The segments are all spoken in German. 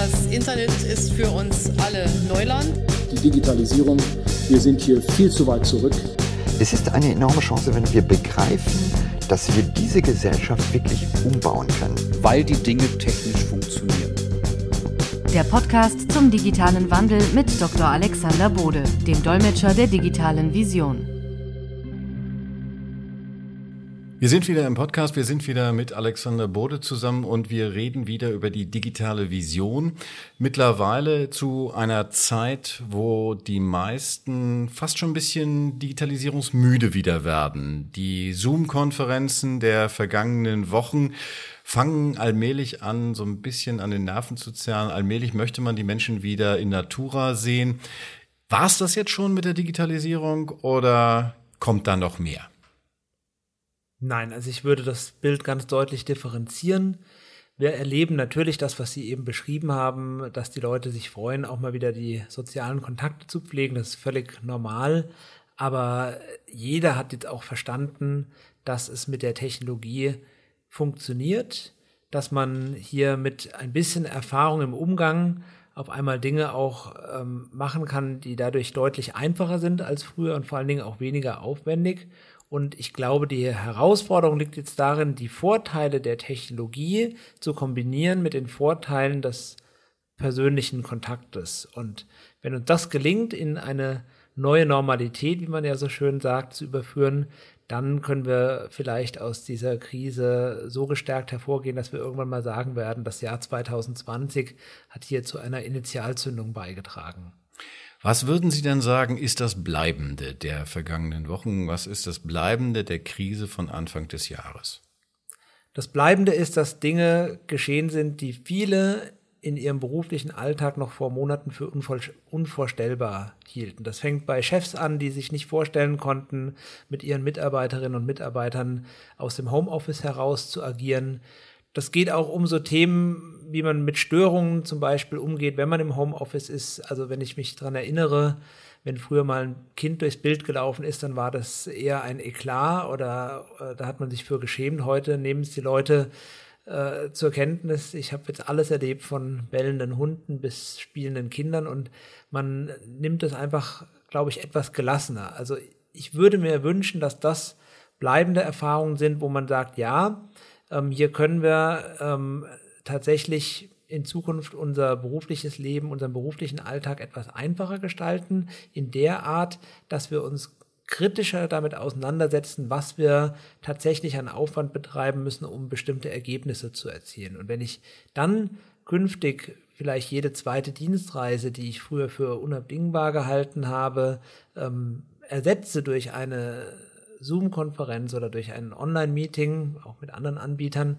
Das Internet ist für uns alle Neuland. Die Digitalisierung, wir sind hier viel zu weit zurück. Es ist eine enorme Chance, wenn wir begreifen, dass wir diese Gesellschaft wirklich umbauen können. Weil die Dinge technisch funktionieren. Der Podcast zum digitalen Wandel mit Dr. Alexander Bode, dem Dolmetscher der digitalen Vision. Wir sind wieder im Podcast, wir sind wieder mit Alexander Bode zusammen und wir reden wieder über die digitale Vision. Mittlerweile zu einer Zeit, wo die meisten fast schon ein bisschen digitalisierungsmüde wieder werden. Die Zoom-Konferenzen der vergangenen Wochen fangen allmählich an, so ein bisschen an den Nerven zu zerren. Allmählich möchte man die Menschen wieder in Natura sehen. War es das jetzt schon mit der Digitalisierung oder kommt da noch mehr? Nein, also ich würde das Bild ganz deutlich differenzieren. Wir erleben natürlich das, was Sie eben beschrieben haben, dass die Leute sich freuen, auch mal wieder die sozialen Kontakte zu pflegen. Das ist völlig normal. Aber jeder hat jetzt auch verstanden, dass es mit der Technologie funktioniert, dass man hier mit ein bisschen Erfahrung im Umgang auf einmal Dinge auch ähm, machen kann, die dadurch deutlich einfacher sind als früher und vor allen Dingen auch weniger aufwendig. Und ich glaube, die Herausforderung liegt jetzt darin, die Vorteile der Technologie zu kombinieren mit den Vorteilen des persönlichen Kontaktes. Und wenn uns das gelingt, in eine neue Normalität, wie man ja so schön sagt, zu überführen, dann können wir vielleicht aus dieser Krise so gestärkt hervorgehen, dass wir irgendwann mal sagen werden, das Jahr 2020 hat hier zu einer Initialzündung beigetragen. Was würden Sie denn sagen, ist das Bleibende der vergangenen Wochen? Was ist das Bleibende der Krise von Anfang des Jahres? Das Bleibende ist, dass Dinge geschehen sind, die viele in ihrem beruflichen Alltag noch vor Monaten für unvorstellbar hielten. Das fängt bei Chefs an, die sich nicht vorstellen konnten, mit ihren Mitarbeiterinnen und Mitarbeitern aus dem Homeoffice heraus zu agieren. Das geht auch um so Themen, wie man mit Störungen zum Beispiel umgeht, wenn man im Homeoffice ist. Also wenn ich mich daran erinnere, wenn früher mal ein Kind durchs Bild gelaufen ist, dann war das eher ein Eklat oder äh, da hat man sich für geschämt. Heute nehmen es die Leute äh, zur Kenntnis. Ich habe jetzt alles erlebt von bellenden Hunden bis spielenden Kindern und man nimmt es einfach, glaube ich, etwas gelassener. Also ich würde mir wünschen, dass das bleibende Erfahrungen sind, wo man sagt, ja, ähm, hier können wir ähm, tatsächlich in Zukunft unser berufliches Leben, unseren beruflichen Alltag etwas einfacher gestalten, in der Art, dass wir uns kritischer damit auseinandersetzen, was wir tatsächlich an Aufwand betreiben müssen, um bestimmte Ergebnisse zu erzielen. Und wenn ich dann künftig vielleicht jede zweite Dienstreise, die ich früher für unabdingbar gehalten habe, ähm, ersetze durch eine Zoom-Konferenz oder durch ein Online-Meeting, auch mit anderen Anbietern,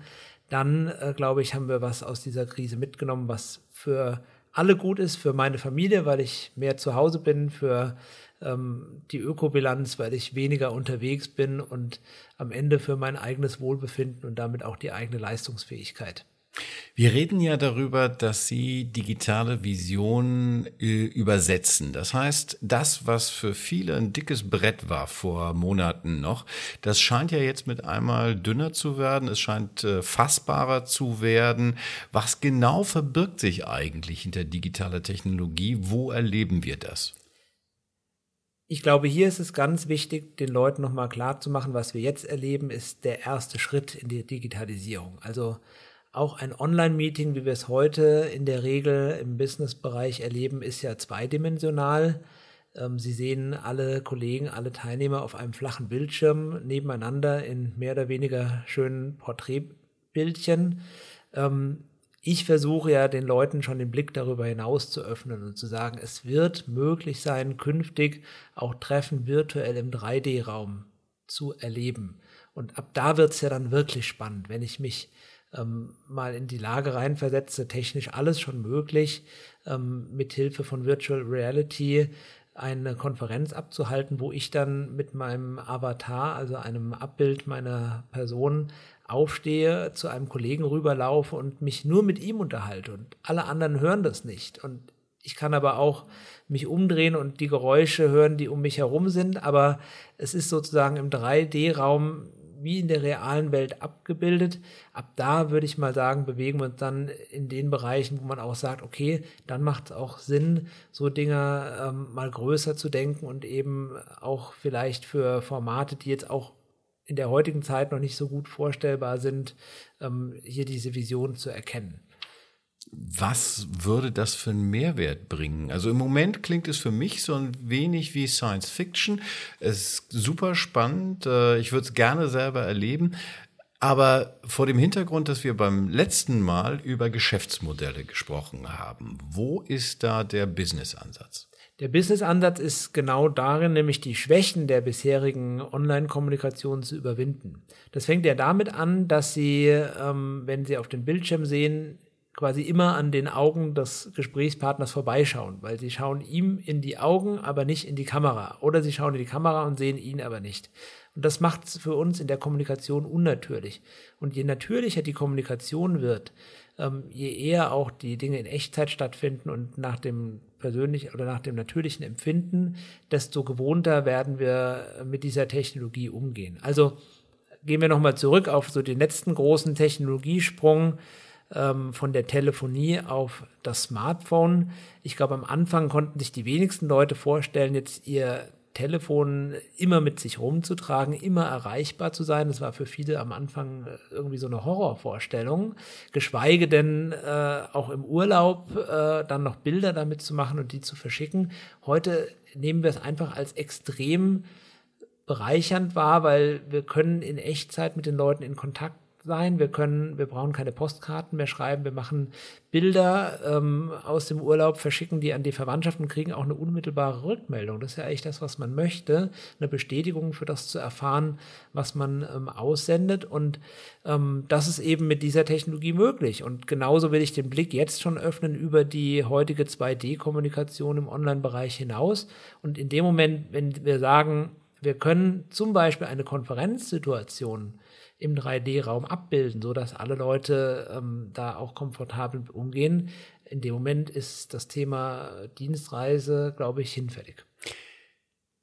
dann äh, glaube ich, haben wir was aus dieser Krise mitgenommen, was für alle gut ist, für meine Familie, weil ich mehr zu Hause bin, für ähm, die Ökobilanz, weil ich weniger unterwegs bin und am Ende für mein eigenes Wohlbefinden und damit auch die eigene Leistungsfähigkeit. Wir reden ja darüber, dass Sie digitale Visionen äh, übersetzen. Das heißt, das, was für viele ein dickes Brett war vor Monaten noch, das scheint ja jetzt mit einmal dünner zu werden. Es scheint äh, fassbarer zu werden. Was genau verbirgt sich eigentlich hinter digitaler Technologie? Wo erleben wir das? Ich glaube, hier ist es ganz wichtig, den Leuten nochmal klarzumachen, was wir jetzt erleben, ist der erste Schritt in die Digitalisierung. Also auch ein Online-Meeting, wie wir es heute in der Regel im Business-Bereich erleben, ist ja zweidimensional. Ähm, Sie sehen alle Kollegen, alle Teilnehmer auf einem flachen Bildschirm nebeneinander in mehr oder weniger schönen Porträtbildchen. Ähm, ich versuche ja den Leuten schon den Blick darüber hinaus zu öffnen und zu sagen, es wird möglich sein, künftig auch Treffen virtuell im 3D-Raum zu erleben. Und ab da wird es ja dann wirklich spannend, wenn ich mich ähm, mal in die Lage reinversetze, technisch alles schon möglich, ähm, mit Hilfe von Virtual Reality eine Konferenz abzuhalten, wo ich dann mit meinem Avatar, also einem Abbild meiner Person, aufstehe, zu einem Kollegen rüberlaufe und mich nur mit ihm unterhalte. Und alle anderen hören das nicht. Und ich kann aber auch mich umdrehen und die Geräusche hören, die um mich herum sind. Aber es ist sozusagen im 3D-Raum wie in der realen Welt abgebildet. Ab da würde ich mal sagen, bewegen wir uns dann in den Bereichen, wo man auch sagt, okay, dann macht es auch Sinn, so Dinge ähm, mal größer zu denken und eben auch vielleicht für Formate, die jetzt auch in der heutigen Zeit noch nicht so gut vorstellbar sind, ähm, hier diese Vision zu erkennen. Was würde das für einen Mehrwert bringen? Also im Moment klingt es für mich so ein wenig wie Science Fiction. Es ist super spannend. Äh, ich würde es gerne selber erleben. Aber vor dem Hintergrund, dass wir beim letzten Mal über Geschäftsmodelle gesprochen haben, wo ist da der Business-Ansatz? Der Business-Ansatz ist genau darin, nämlich die Schwächen der bisherigen Online-Kommunikation zu überwinden. Das fängt ja damit an, dass Sie, ähm, wenn Sie auf dem Bildschirm sehen, quasi immer an den Augen des Gesprächspartners vorbeischauen, weil sie schauen ihm in die Augen, aber nicht in die Kamera. Oder sie schauen in die Kamera und sehen ihn aber nicht. Und das macht es für uns in der Kommunikation unnatürlich. Und je natürlicher die Kommunikation wird, ähm, je eher auch die Dinge in Echtzeit stattfinden und nach dem persönlichen oder nach dem natürlichen Empfinden, desto gewohnter werden wir mit dieser Technologie umgehen. Also gehen wir nochmal zurück auf so den letzten großen Technologiesprung ähm, von der Telefonie auf das Smartphone. Ich glaube, am Anfang konnten sich die wenigsten Leute vorstellen, jetzt ihr Telefon immer mit sich rumzutragen, immer erreichbar zu sein. Das war für viele am Anfang äh, irgendwie so eine Horrorvorstellung. Geschweige denn äh, auch im Urlaub äh, dann noch Bilder damit zu machen und die zu verschicken. Heute nehmen wir es einfach als extrem bereichernd wahr, weil wir können in Echtzeit mit den Leuten in Kontakt sein. Wir können, wir brauchen keine Postkarten mehr schreiben. Wir machen Bilder ähm, aus dem Urlaub, verschicken die an die Verwandtschaft und kriegen auch eine unmittelbare Rückmeldung. Das ist ja eigentlich das, was man möchte. Eine Bestätigung für das zu erfahren, was man ähm, aussendet. Und ähm, das ist eben mit dieser Technologie möglich. Und genauso will ich den Blick jetzt schon öffnen über die heutige 2D-Kommunikation im Online-Bereich hinaus. Und in dem Moment, wenn wir sagen, wir können zum Beispiel eine Konferenzsituation im 3D-Raum abbilden, sodass alle Leute ähm, da auch komfortabel umgehen. In dem Moment ist das Thema Dienstreise, glaube ich, hinfällig.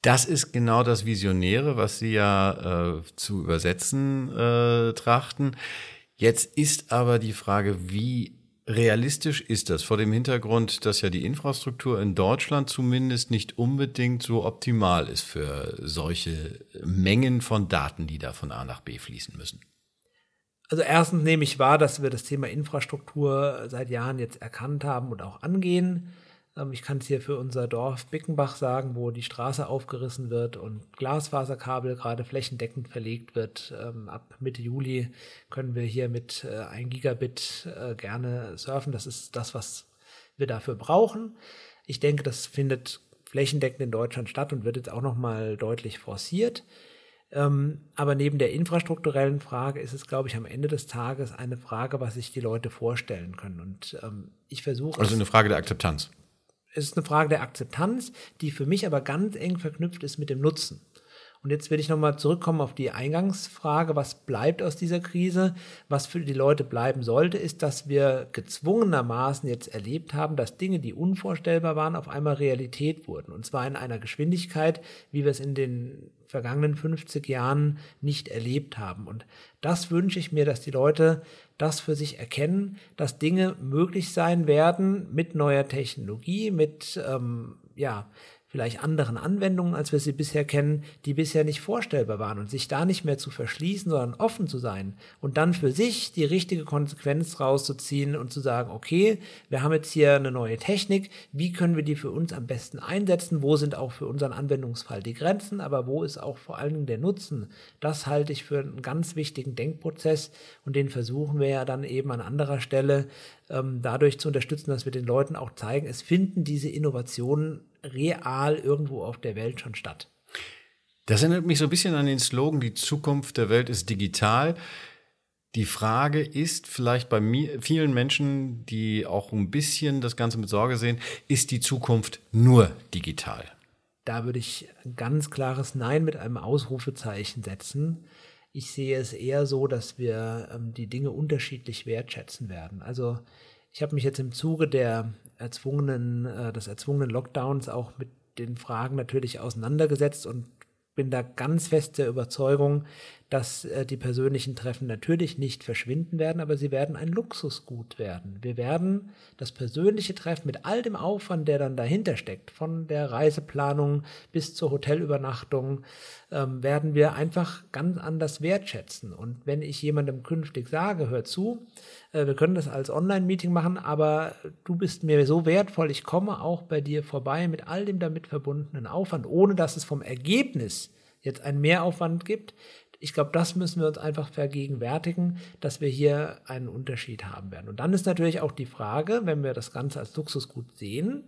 Das ist genau das Visionäre, was Sie ja äh, zu übersetzen äh, trachten. Jetzt ist aber die Frage, wie realistisch ist das vor dem Hintergrund, dass ja die Infrastruktur in Deutschland zumindest nicht unbedingt so optimal ist für solche Mengen von Daten, die da von A nach B fließen müssen? Also erstens nehme ich wahr, dass wir das Thema Infrastruktur seit Jahren jetzt erkannt haben und auch angehen. Ähm, ich kann es hier für unser Dorf Bickenbach sagen, wo die Straße aufgerissen wird und Glasfaserkabel gerade flächendeckend verlegt wird. Ähm, ab Mitte Juli können wir hier mit äh, 1 Gigabit äh, gerne surfen. Das ist das, was wir dafür brauchen. Ich denke, das findet flächendeckend in Deutschland statt und wird jetzt auch nochmal deutlich forciert. Ähm, aber neben der infrastrukturellen Frage ist es, glaube ich, am Ende des Tages eine Frage, was sich die Leute vorstellen können. Und ich versuche. Also eine Frage der Akzeptanz es ist eine Frage der Akzeptanz, die für mich aber ganz eng verknüpft ist mit dem Nutzen. Und jetzt will ich nochmal zurückkommen auf die Eingangsfrage, was bleibt aus dieser Krise? Was für die Leute bleiben sollte, ist, dass wir gezwungenermaßen jetzt erlebt haben, dass Dinge, die unvorstellbar waren, auf einmal Realität wurden. Und zwar in einer Geschwindigkeit, wie wir es in den vergangenen 50 Jahren nicht erlebt haben. Und das wünsche ich mir, dass die Leute das für sich erkennen, dass Dinge möglich sein werden mit neuer Technologie, mit ähm, ja, vielleicht anderen Anwendungen, als wir sie bisher kennen, die bisher nicht vorstellbar waren. Und sich da nicht mehr zu verschließen, sondern offen zu sein und dann für sich die richtige Konsequenz rauszuziehen und zu sagen, okay, wir haben jetzt hier eine neue Technik, wie können wir die für uns am besten einsetzen, wo sind auch für unseren Anwendungsfall die Grenzen, aber wo ist auch vor allen Dingen der Nutzen, das halte ich für einen ganz wichtigen Denkprozess und den versuchen wir ja dann eben an anderer Stelle ähm, dadurch zu unterstützen, dass wir den Leuten auch zeigen, es finden diese Innovationen real irgendwo auf der Welt schon statt. Das erinnert mich so ein bisschen an den Slogan, die Zukunft der Welt ist digital. Die Frage ist vielleicht bei mir, vielen Menschen, die auch ein bisschen das Ganze mit Sorge sehen, ist die Zukunft nur digital? Da würde ich ein ganz klares Nein mit einem Ausrufezeichen setzen. Ich sehe es eher so, dass wir ähm, die Dinge unterschiedlich wertschätzen werden. Also ich habe mich jetzt im Zuge der erzwungenen, äh, des erzwungenen Lockdowns auch mit den Fragen natürlich auseinandergesetzt und bin da ganz fest der Überzeugung, dass äh, die persönlichen Treffen natürlich nicht verschwinden werden, aber sie werden ein Luxusgut werden. Wir werden das persönliche Treffen mit all dem Aufwand, der dann dahinter steckt, von der Reiseplanung bis zur Hotelübernachtung, ähm, werden wir einfach ganz anders wertschätzen. Und wenn ich jemandem künftig sage, hör zu, äh, wir können das als Online-Meeting machen, aber du bist mir so wertvoll, ich komme auch bei dir vorbei mit all dem damit verbundenen Aufwand, ohne dass es vom Ergebnis jetzt einen Mehraufwand gibt, ich glaube, das müssen wir uns einfach vergegenwärtigen, dass wir hier einen Unterschied haben werden. Und dann ist natürlich auch die Frage, wenn wir das Ganze als Luxusgut sehen,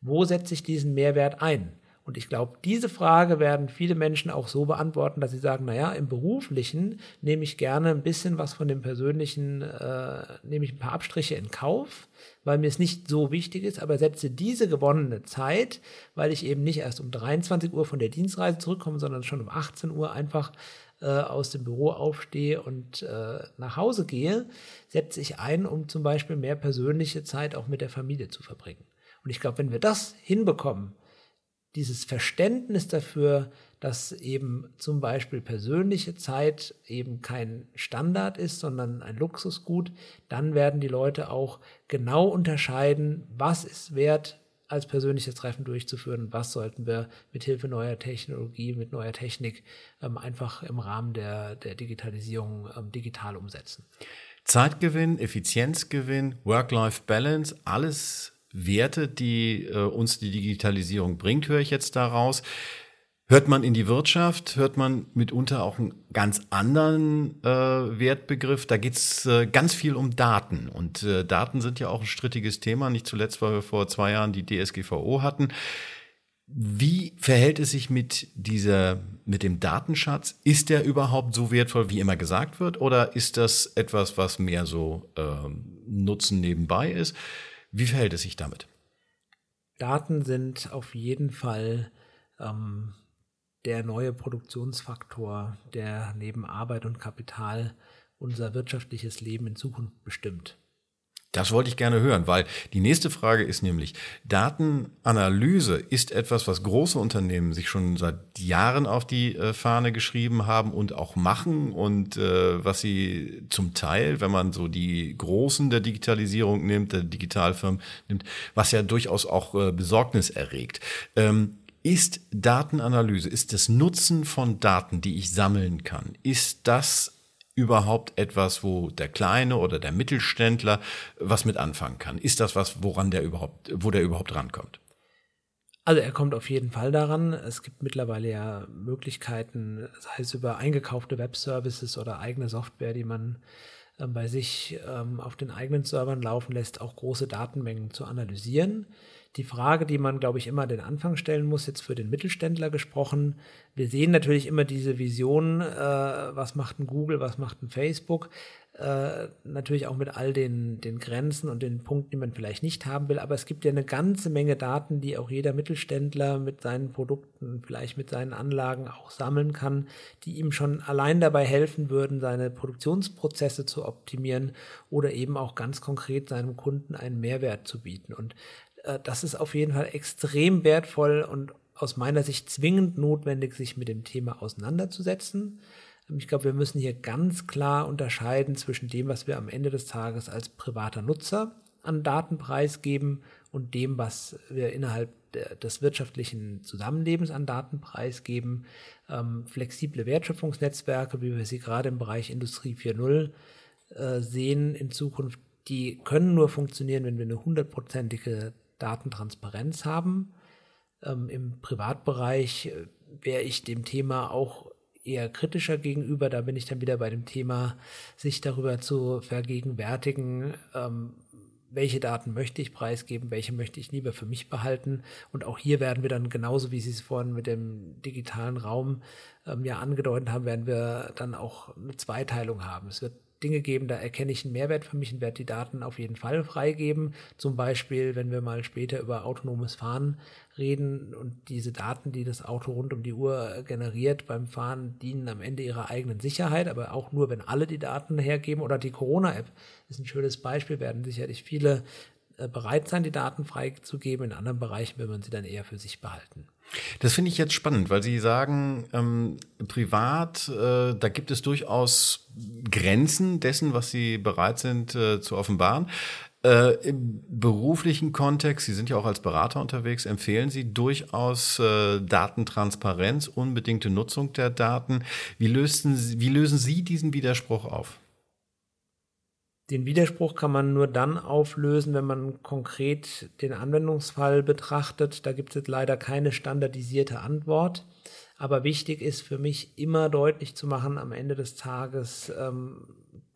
wo setze ich diesen Mehrwert ein? Und ich glaube, diese Frage werden viele Menschen auch so beantworten, dass sie sagen, naja, im beruflichen nehme ich gerne ein bisschen was von dem persönlichen, äh, nehme ich ein paar Abstriche in Kauf, weil mir es nicht so wichtig ist, aber setze diese gewonnene Zeit, weil ich eben nicht erst um 23 Uhr von der Dienstreise zurückkomme, sondern schon um 18 Uhr einfach äh, aus dem Büro aufstehe und äh, nach Hause gehe, setze ich ein, um zum Beispiel mehr persönliche Zeit auch mit der Familie zu verbringen. Und ich glaube, wenn wir das hinbekommen, dieses Verständnis dafür, dass eben zum Beispiel persönliche Zeit eben kein Standard ist, sondern ein Luxusgut, dann werden die Leute auch genau unterscheiden, was ist wert, als persönliches Treffen durchzuführen und was sollten wir mit Hilfe neuer Technologie, mit neuer Technik ähm, einfach im Rahmen der, der Digitalisierung ähm, digital umsetzen. Zeitgewinn, Effizienzgewinn, Work-Life-Balance, alles Werte, die äh, uns die Digitalisierung bringt, höre ich jetzt daraus. Hört man in die Wirtschaft, hört man mitunter auch einen ganz anderen äh, Wertbegriff. Da geht's äh, ganz viel um Daten. Und äh, Daten sind ja auch ein strittiges Thema, nicht zuletzt, weil wir vor zwei Jahren die DSGVO hatten. Wie verhält es sich mit dieser, mit dem Datenschatz? Ist der überhaupt so wertvoll, wie immer gesagt wird? Oder ist das etwas, was mehr so ähm, Nutzen nebenbei ist? Wie verhält es sich damit? Daten sind auf jeden Fall ähm, der neue Produktionsfaktor, der neben Arbeit und Kapital unser wirtschaftliches Leben in Zukunft bestimmt. Das wollte ich gerne hören, weil die nächste Frage ist nämlich, Datenanalyse ist etwas, was große Unternehmen sich schon seit Jahren auf die äh, Fahne geschrieben haben und auch machen und äh, was sie zum Teil, wenn man so die Großen der Digitalisierung nimmt, der Digitalfirmen nimmt, was ja durchaus auch äh, Besorgnis erregt. Ähm, ist Datenanalyse, ist das Nutzen von Daten, die ich sammeln kann, ist das überhaupt etwas, wo der Kleine oder der Mittelständler was mit anfangen kann? Ist das was, woran der überhaupt, wo der überhaupt rankommt? Also er kommt auf jeden Fall daran. Es gibt mittlerweile ja Möglichkeiten, sei es über eingekaufte Webservices oder eigene Software, die man bei sich ähm, auf den eigenen Servern laufen lässt, auch große Datenmengen zu analysieren. Die Frage, die man, glaube ich, immer den Anfang stellen muss, jetzt für den Mittelständler gesprochen, wir sehen natürlich immer diese Vision, äh, was macht ein Google, was macht ein Facebook, äh, natürlich auch mit all den, den Grenzen und den Punkten, die man vielleicht nicht haben will, aber es gibt ja eine ganze Menge Daten, die auch jeder Mittelständler mit seinen Produkten, vielleicht mit seinen Anlagen auch sammeln kann, die ihm schon allein dabei helfen würden, seine Produktionsprozesse zu optimieren oder eben auch ganz konkret seinem Kunden einen Mehrwert zu bieten. Und äh, das ist auf jeden Fall extrem wertvoll und aus meiner Sicht zwingend notwendig, sich mit dem Thema auseinanderzusetzen. Ähm, ich glaube, wir müssen hier ganz klar unterscheiden zwischen dem, was wir am Ende des Tages als privater Nutzer an Daten preisgeben und dem, was wir innerhalb des wirtschaftlichen Zusammenlebens an Daten preisgeben. Ähm, flexible Wertschöpfungsnetzwerke, wie wir sie gerade im Bereich Industrie 4.0 äh, sehen in Zukunft, die können nur funktionieren, wenn wir eine hundertprozentige Datentransparenz haben. Ähm, Im Privatbereich äh, wäre ich dem Thema auch eher kritischer gegenüber. Da bin ich dann wieder bei dem Thema, sich darüber zu vergegenwärtigen, ähm, welche Daten möchte ich preisgeben, welche möchte ich lieber für mich behalten. Und auch hier werden wir dann genauso, wie Sie es vorhin mit dem digitalen Raum ähm, ja angedeutet haben, werden wir dann auch eine Zweiteilung haben. Es wird Dinge geben, da erkenne ich einen Mehrwert für mich und werde die Daten auf jeden Fall freigeben. Zum Beispiel, wenn wir mal später über autonomes Fahren reden und diese Daten, die das Auto rund um die Uhr generiert beim Fahren, dienen am Ende ihrer eigenen Sicherheit, aber auch nur, wenn alle die Daten hergeben oder die Corona-App ist ein schönes Beispiel, werden sicherlich viele äh, bereit sein, die Daten freizugeben. In anderen Bereichen will man sie dann eher für sich behalten. Das finde ich jetzt spannend, weil Sie sagen, ähm, privat, äh, da gibt es durchaus Grenzen dessen, was Sie bereit sind äh, zu offenbaren. Äh, Im beruflichen Kontext, Sie sind ja auch als Berater unterwegs, empfehlen Sie durchaus äh, Datentransparenz, unbedingte Nutzung der Daten. Wie, lösten Sie, wie lösen Sie diesen Widerspruch auf? Den Widerspruch kann man nur dann auflösen, wenn man konkret den Anwendungsfall betrachtet. Da gibt es leider keine standardisierte Antwort. Aber wichtig ist für mich immer deutlich zu machen, am Ende des Tages ähm,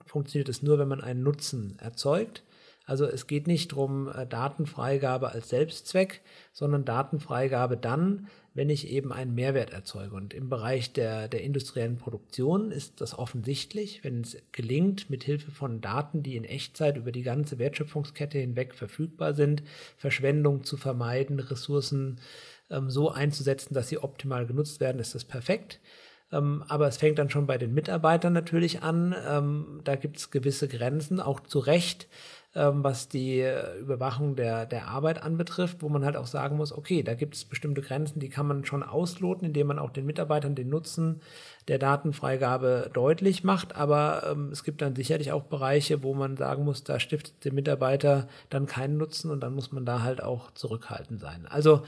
funktioniert es nur, wenn man einen Nutzen erzeugt. Also es geht nicht darum, äh, Datenfreigabe als Selbstzweck, sondern Datenfreigabe dann, wenn ich eben einen Mehrwert erzeuge. Und im Bereich der, der industriellen Produktion ist das offensichtlich, wenn es gelingt, mit Hilfe von Daten, die in Echtzeit über die ganze Wertschöpfungskette hinweg verfügbar sind, Verschwendung zu vermeiden, Ressourcen ähm, so einzusetzen, dass sie optimal genutzt werden, ist das perfekt. Ähm, aber es fängt dann schon bei den Mitarbeitern natürlich an. Ähm, da gibt es gewisse Grenzen, auch zu Recht was die äh, Überwachung der, der Arbeit anbetrifft, wo man halt auch sagen muss, okay, da gibt es bestimmte Grenzen, die kann man schon ausloten, indem man auch den Mitarbeitern den Nutzen der Datenfreigabe deutlich macht. Aber ähm, es gibt dann sicherlich auch Bereiche, wo man sagen muss, da stiftet der Mitarbeiter dann keinen Nutzen und dann muss man da halt auch zurückhaltend sein. Also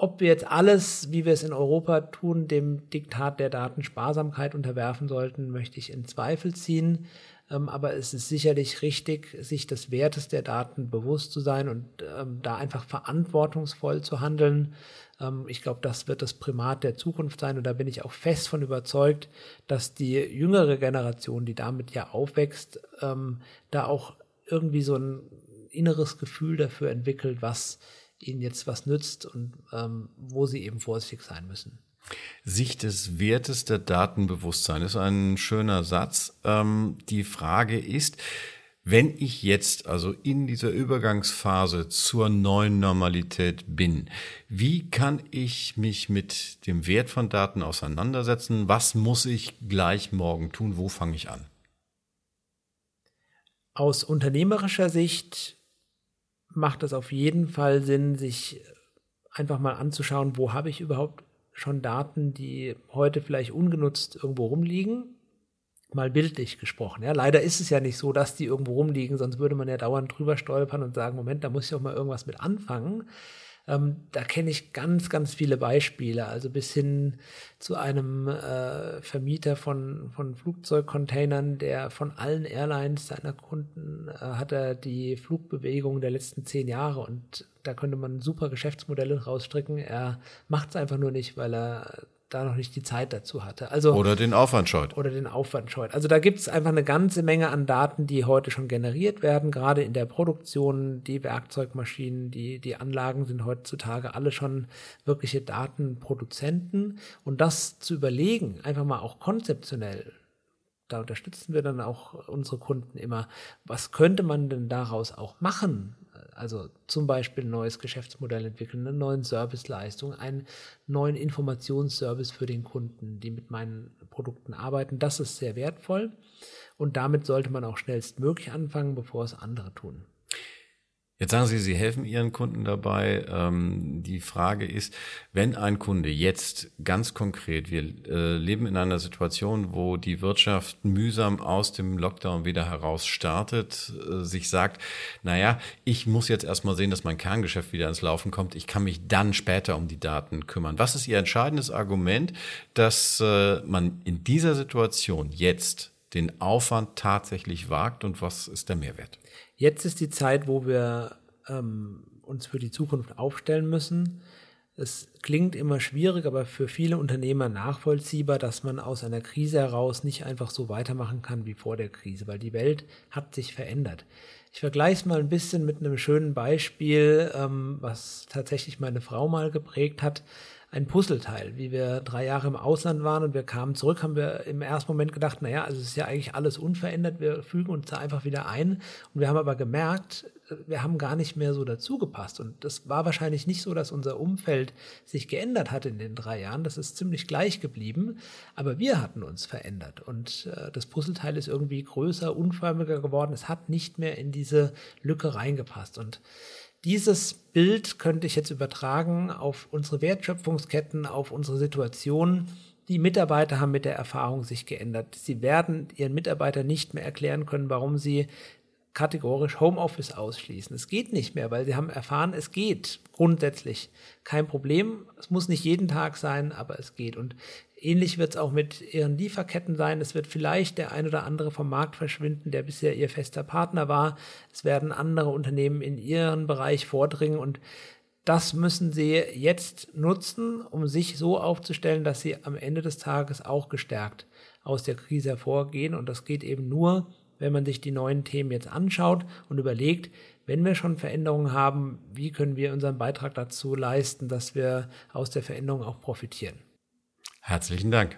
ob wir jetzt alles, wie wir es in Europa tun, dem Diktat der Datensparsamkeit unterwerfen sollten, möchte ich in Zweifel ziehen. Ähm, aber es ist sicherlich richtig, sich des Wertes der Daten bewusst zu sein und ähm, da einfach verantwortungsvoll zu handeln. Ähm, ich glaube, das wird das Primat der Zukunft sein und da bin ich auch fest von überzeugt, dass die jüngere Generation, die damit ja aufwächst, ähm, da auch irgendwie so ein inneres Gefühl dafür entwickelt, was ihnen jetzt was nützt und ähm, wo sie eben vorsichtig sein müssen. Sicht des Wertes der Datenbewusstsein ist ein schöner Satz. Ähm, die Frage ist, wenn ich jetzt also in dieser Übergangsphase zur neuen Normalität bin, wie kann ich mich mit dem Wert von Daten auseinandersetzen? Was muss ich gleich morgen tun? Wo fange ich an? Aus unternehmerischer Sicht macht es auf jeden Fall Sinn, sich einfach mal anzuschauen, wo habe ich überhaupt schon Daten, die heute vielleicht ungenutzt irgendwo rumliegen. Mal bildlich gesprochen. Ja, leider ist es ja nicht so, dass die irgendwo rumliegen, sonst würde man ja dauernd drüber stolpern und sagen, Moment, da muss ich auch mal irgendwas mit anfangen. Ähm, da kenne ich ganz, ganz viele Beispiele, also bis hin zu einem äh, Vermieter von, von Flugzeugcontainern, der von allen Airlines seiner Kunden äh, hat er die Flugbewegung der letzten zehn Jahre und da könnte man super Geschäftsmodelle rausstricken. Er macht es einfach nur nicht, weil er da noch nicht die Zeit dazu hatte. Also, oder den Aufwand scheut. Oder den Aufwand scheut. Also da gibt es einfach eine ganze Menge an Daten, die heute schon generiert werden, gerade in der Produktion, die Werkzeugmaschinen, die, die Anlagen sind heutzutage alle schon wirkliche Datenproduzenten. Und das zu überlegen, einfach mal auch konzeptionell, da unterstützen wir dann auch unsere Kunden immer, was könnte man denn daraus auch machen? Also zum Beispiel ein neues Geschäftsmodell entwickeln, eine neue Serviceleistung, einen neuen Informationsservice für den Kunden, die mit meinen Produkten arbeiten. Das ist sehr wertvoll und damit sollte man auch schnellstmöglich anfangen, bevor es andere tun. Jetzt sagen Sie, Sie helfen Ihren Kunden dabei. Ähm, die Frage ist, wenn ein Kunde jetzt ganz konkret, wir äh, leben in einer Situation, wo die Wirtschaft mühsam aus dem Lockdown wieder heraus startet, äh, sich sagt, naja, ich muss jetzt erstmal sehen, dass mein Kerngeschäft wieder ins Laufen kommt. Ich kann mich dann später um die Daten kümmern. Was ist Ihr entscheidendes Argument, dass äh, man in dieser Situation jetzt den Aufwand tatsächlich wagt und was ist der Mehrwert? Jetzt ist die Zeit, wo wir ähm, uns für die Zukunft aufstellen müssen. Es klingt immer schwierig, aber für viele Unternehmer nachvollziehbar, dass man aus einer Krise heraus nicht einfach so weitermachen kann wie vor der Krise, weil die Welt hat sich verändert. Ich vergleiche es mal ein bisschen mit einem schönen Beispiel, ähm, was tatsächlich meine Frau mal geprägt hat ein Puzzleteil. Wie wir drei Jahre im Ausland waren und wir kamen zurück, haben wir im ersten Moment gedacht, naja, also es ist ja eigentlich alles unverändert, wir fügen uns da einfach wieder ein. Und wir haben aber gemerkt, wir haben gar nicht mehr so dazu gepasst. Und das war wahrscheinlich nicht so, dass unser Umfeld sich geändert hat in den drei Jahren. Das ist ziemlich gleich geblieben. Aber wir hatten uns verändert. Und äh, das Puzzleteil ist irgendwie größer, unförmiger geworden. Es hat nicht mehr in diese Lücke reingepasst. Und dieses Bild könnte ich jetzt übertragen auf unsere Wertschöpfungsketten, auf unsere Situation. Die Mitarbeiter haben mit der Erfahrung sich geändert. Sie werden ihren Mitarbeitern nicht mehr erklären können, warum sie kategorisch Homeoffice ausschließen. Es geht nicht mehr, weil sie haben erfahren, es geht grundsätzlich. Kein Problem. Es muss nicht jeden Tag sein, aber es geht. Und ähnlich wird es auch mit ihren Lieferketten sein. Es wird vielleicht der ein oder andere vom Markt verschwinden, der bisher ihr fester Partner war. Es werden andere Unternehmen in ihren Bereich vordringen und das müssen sie jetzt nutzen, um sich so aufzustellen, dass sie am Ende des Tages auch gestärkt aus der Krise hervorgehen. Und das geht eben nur, wenn man sich die neuen Themen jetzt anschaut und überlegt, wenn wir schon Veränderungen haben, wie können wir unseren Beitrag dazu leisten, dass wir aus der Veränderung auch profitieren. Herzlichen Dank.